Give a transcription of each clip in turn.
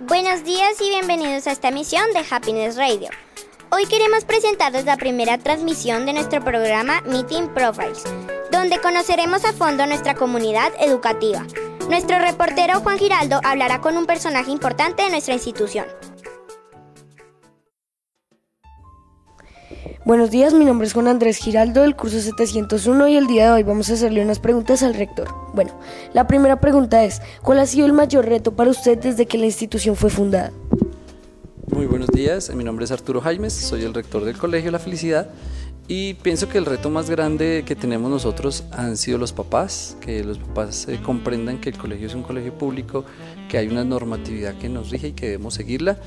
Buenos días y bienvenidos a esta emisión de Happiness Radio. Hoy queremos presentarles la primera transmisión de nuestro programa Meeting Profiles, donde conoceremos a fondo nuestra comunidad educativa. Nuestro reportero Juan Giraldo hablará con un personaje importante de nuestra institución. Buenos días, mi nombre es Juan Andrés Giraldo del curso 701 y el día de hoy vamos a hacerle unas preguntas al rector. Bueno, la primera pregunta es, ¿cuál ha sido el mayor reto para usted desde que la institución fue fundada? Muy buenos días, mi nombre es Arturo Jaimes, soy el rector del Colegio La Felicidad y pienso que el reto más grande que tenemos nosotros han sido los papás, que los papás eh, comprendan que el colegio es un colegio público, que hay una normatividad que nos rige y que debemos seguirla.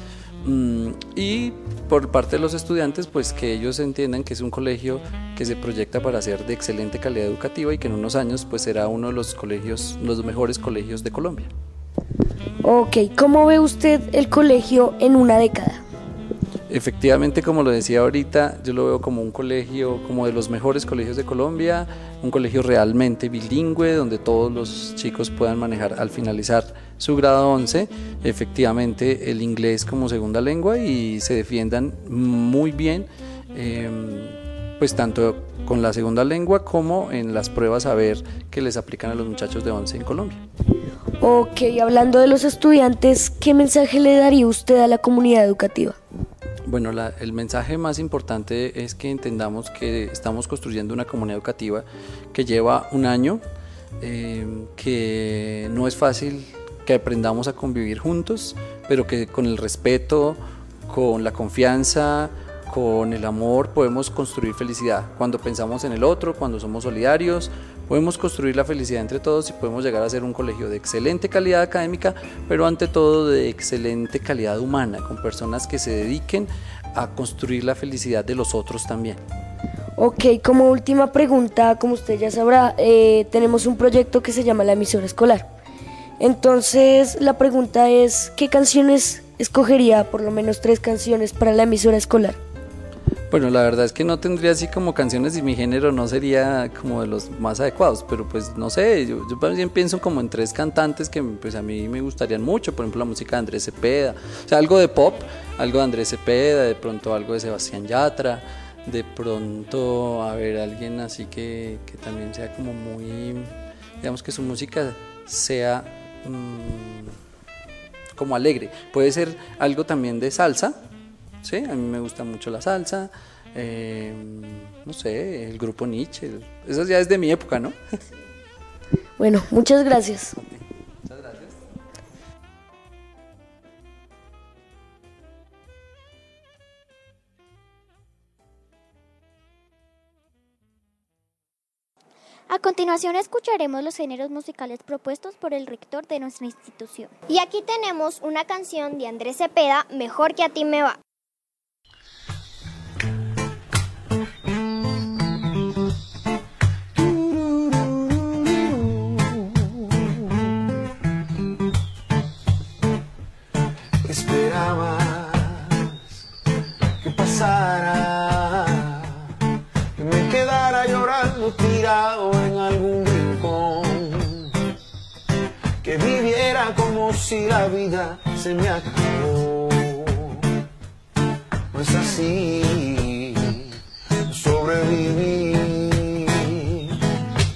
Mm, y por parte de los estudiantes, pues que ellos entiendan que es un colegio que se proyecta para ser de excelente calidad educativa y que en unos años pues será uno de los colegios, los mejores colegios de Colombia. Ok, ¿cómo ve usted el colegio en una década? Efectivamente, como lo decía ahorita, yo lo veo como un colegio, como de los mejores colegios de Colombia, un colegio realmente bilingüe, donde todos los chicos puedan manejar al finalizar su grado 11, efectivamente el inglés como segunda lengua y se defiendan muy bien, em, pues tanto con la segunda lengua como en las pruebas a ver que les aplican a los muchachos de 11 en Colombia. Ok, hablando de los estudiantes, ¿qué mensaje le daría usted a la comunidad educativa? Bueno, el mensaje más importante es que entendamos que estamos construyendo una comunidad educativa que lleva un año, eh, que no es fácil que aprendamos a convivir juntos, pero que con el respeto, con la confianza, con el amor podemos construir felicidad. Cuando pensamos en el otro, cuando somos solidarios, podemos construir la felicidad entre todos y podemos llegar a ser un colegio de excelente calidad académica, pero ante todo de excelente calidad humana, con personas que se dediquen a construir la felicidad de los otros también. Ok, como última pregunta, como usted ya sabrá, eh, tenemos un proyecto que se llama la emisora escolar. Entonces, la pregunta es, ¿qué canciones escogería, por lo menos tres canciones, para la emisora escolar? Bueno, la verdad es que no tendría así como canciones y mi género no sería como de los más adecuados, pero pues no sé, yo, también pienso como en tres cantantes que pues a mí me gustarían mucho, por ejemplo la música de Andrés Cepeda, o sea, algo de pop, algo de Andrés Cepeda, de pronto algo de Sebastián Yatra, de pronto, a ver, alguien así que, que también sea como muy, digamos que su música sea mm, como alegre, puede ser algo también de salsa, Sí, a mí me gusta mucho la salsa, eh, no sé, el grupo Nietzsche, eso ya es de mi época, ¿no? Bueno, muchas gracias. A continuación escucharemos los géneros musicales propuestos por el rector de nuestra institución. Y aquí tenemos una canción de Andrés Cepeda, Mejor que a ti me va. Si la vida se me acabó. No es así, sobreviví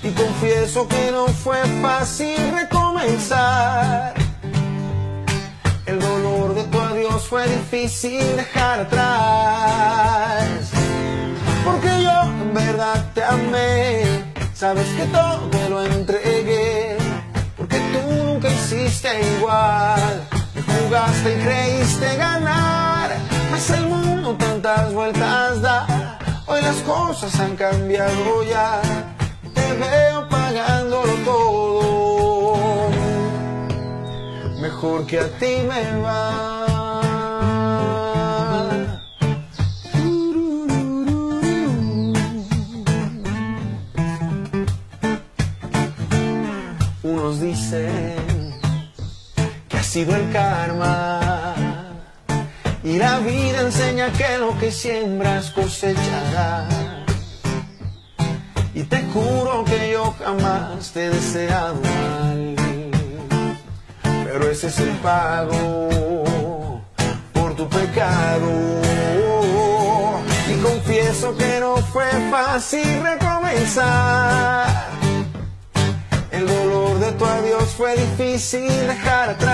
y confieso que no fue fácil recomenzar fue difícil dejar atrás. Porque yo en verdad te amé, sabes que todo lo entregué. Hiciste igual, jugaste y creíste ganar. Mas el mundo tantas vueltas da, hoy las cosas han cambiado ya. Te veo pagándolo todo, mejor que a ti me va. dicen que ha sido el karma. Y la vida enseña que lo que siembras cosecharás. Y te juro que yo jamás te he deseado mal. Pero ese es el pago pecado. Y confieso que no fue fácil recomenzar. El dolor de tu adiós fue difícil dejar atrás.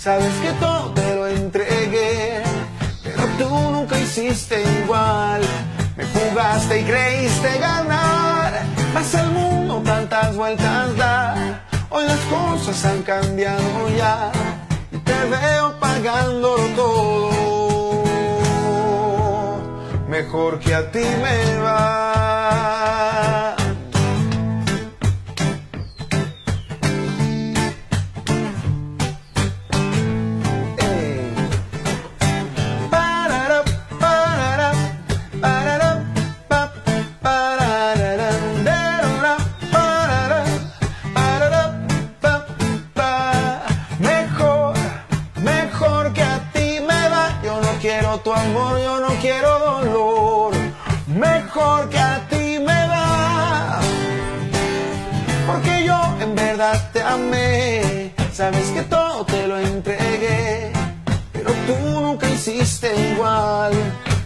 Sabes que todo te lo entregué. Pero tú nunca hiciste igual. Me jugaste y creíste ganar. Mas el mundo tantas vueltas da. Hoy las cosas han cambiado ya. Y te veo pagándolo todo. Mejor que a ti me va. Sabes que todo te lo entregué. Pero tú nunca hiciste igual.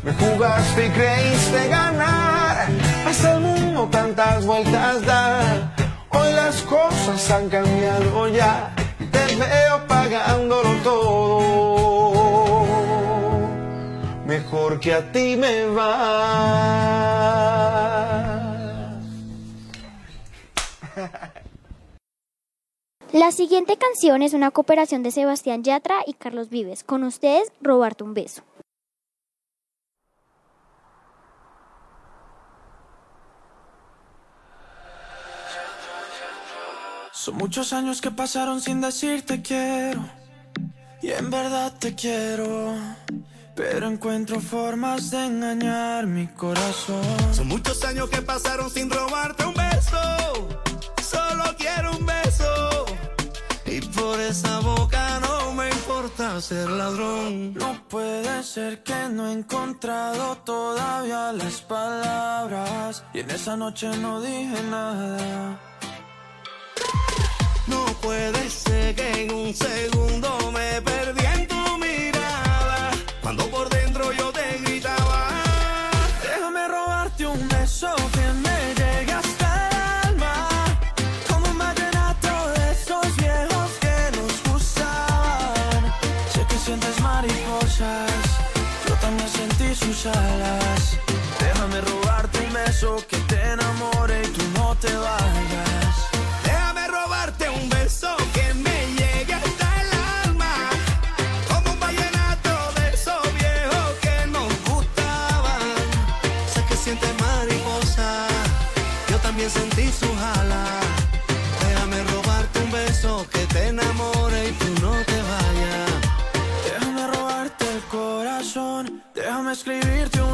Me jugaste y creíste ganar. Hasta el mundo tantas vueltas da. Hoy las cosas han cambiado ya. Y te veo pagándolo todo. Mejor que a ti me va. La siguiente canción es una cooperación de Sebastián Yatra y Carlos Vives. Con ustedes, Robarte un beso. Son muchos años que pasaron sin decirte quiero. Y en verdad te quiero. Pero encuentro formas de engañar mi corazón. Son muchos años que pasaron sin robarte un beso. Solo quiero un beso. Y por esa boca no me importa ser ladrón. No puede ser que no he encontrado todavía las palabras. Y en esa noche no dije nada. No puede ser que en un segundo me perdí también sentí su jala. Déjame robarte un beso que te enamore y tú no te vayas. Déjame robarte el corazón, déjame escribirte una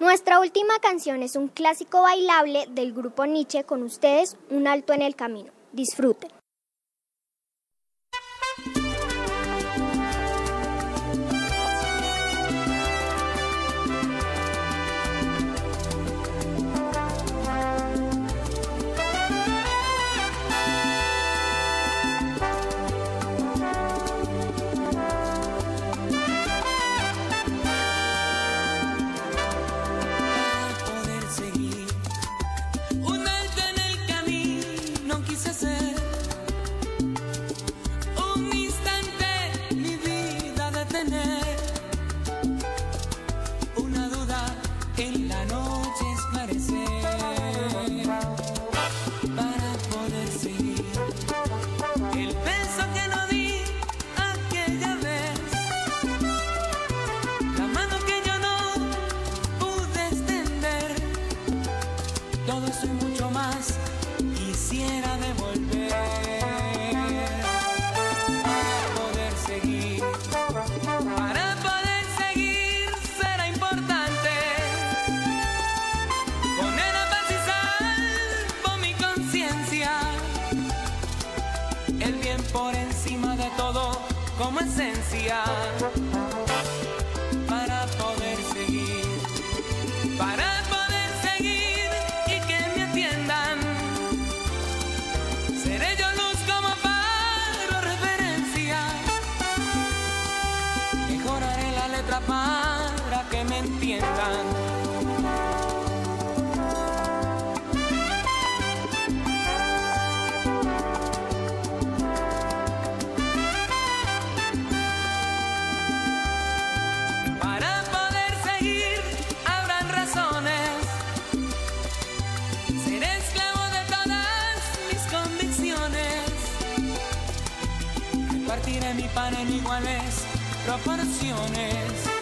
Nuestra última canción es un clásico bailable del grupo Nietzsche con ustedes, Un alto en el camino. Disfruten. todo eso y mucho más quisiera devolver. Para poder seguir, para poder seguir será importante poner a paz y salvo mi conciencia. El bien por encima de todo como esencia. quiere mi pan en iguales proporciones.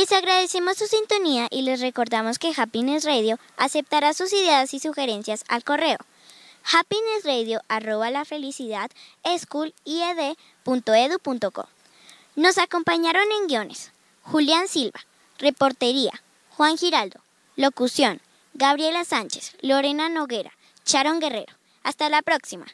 Les agradecemos su sintonía y les recordamos que Happiness Radio aceptará sus ideas y sugerencias al correo happinessradio arroba la felicidad schoolied.edu.co. Nos acompañaron en guiones Julián Silva, reportería, Juan Giraldo, locución, Gabriela Sánchez, Lorena Noguera, Sharon Guerrero. Hasta la próxima.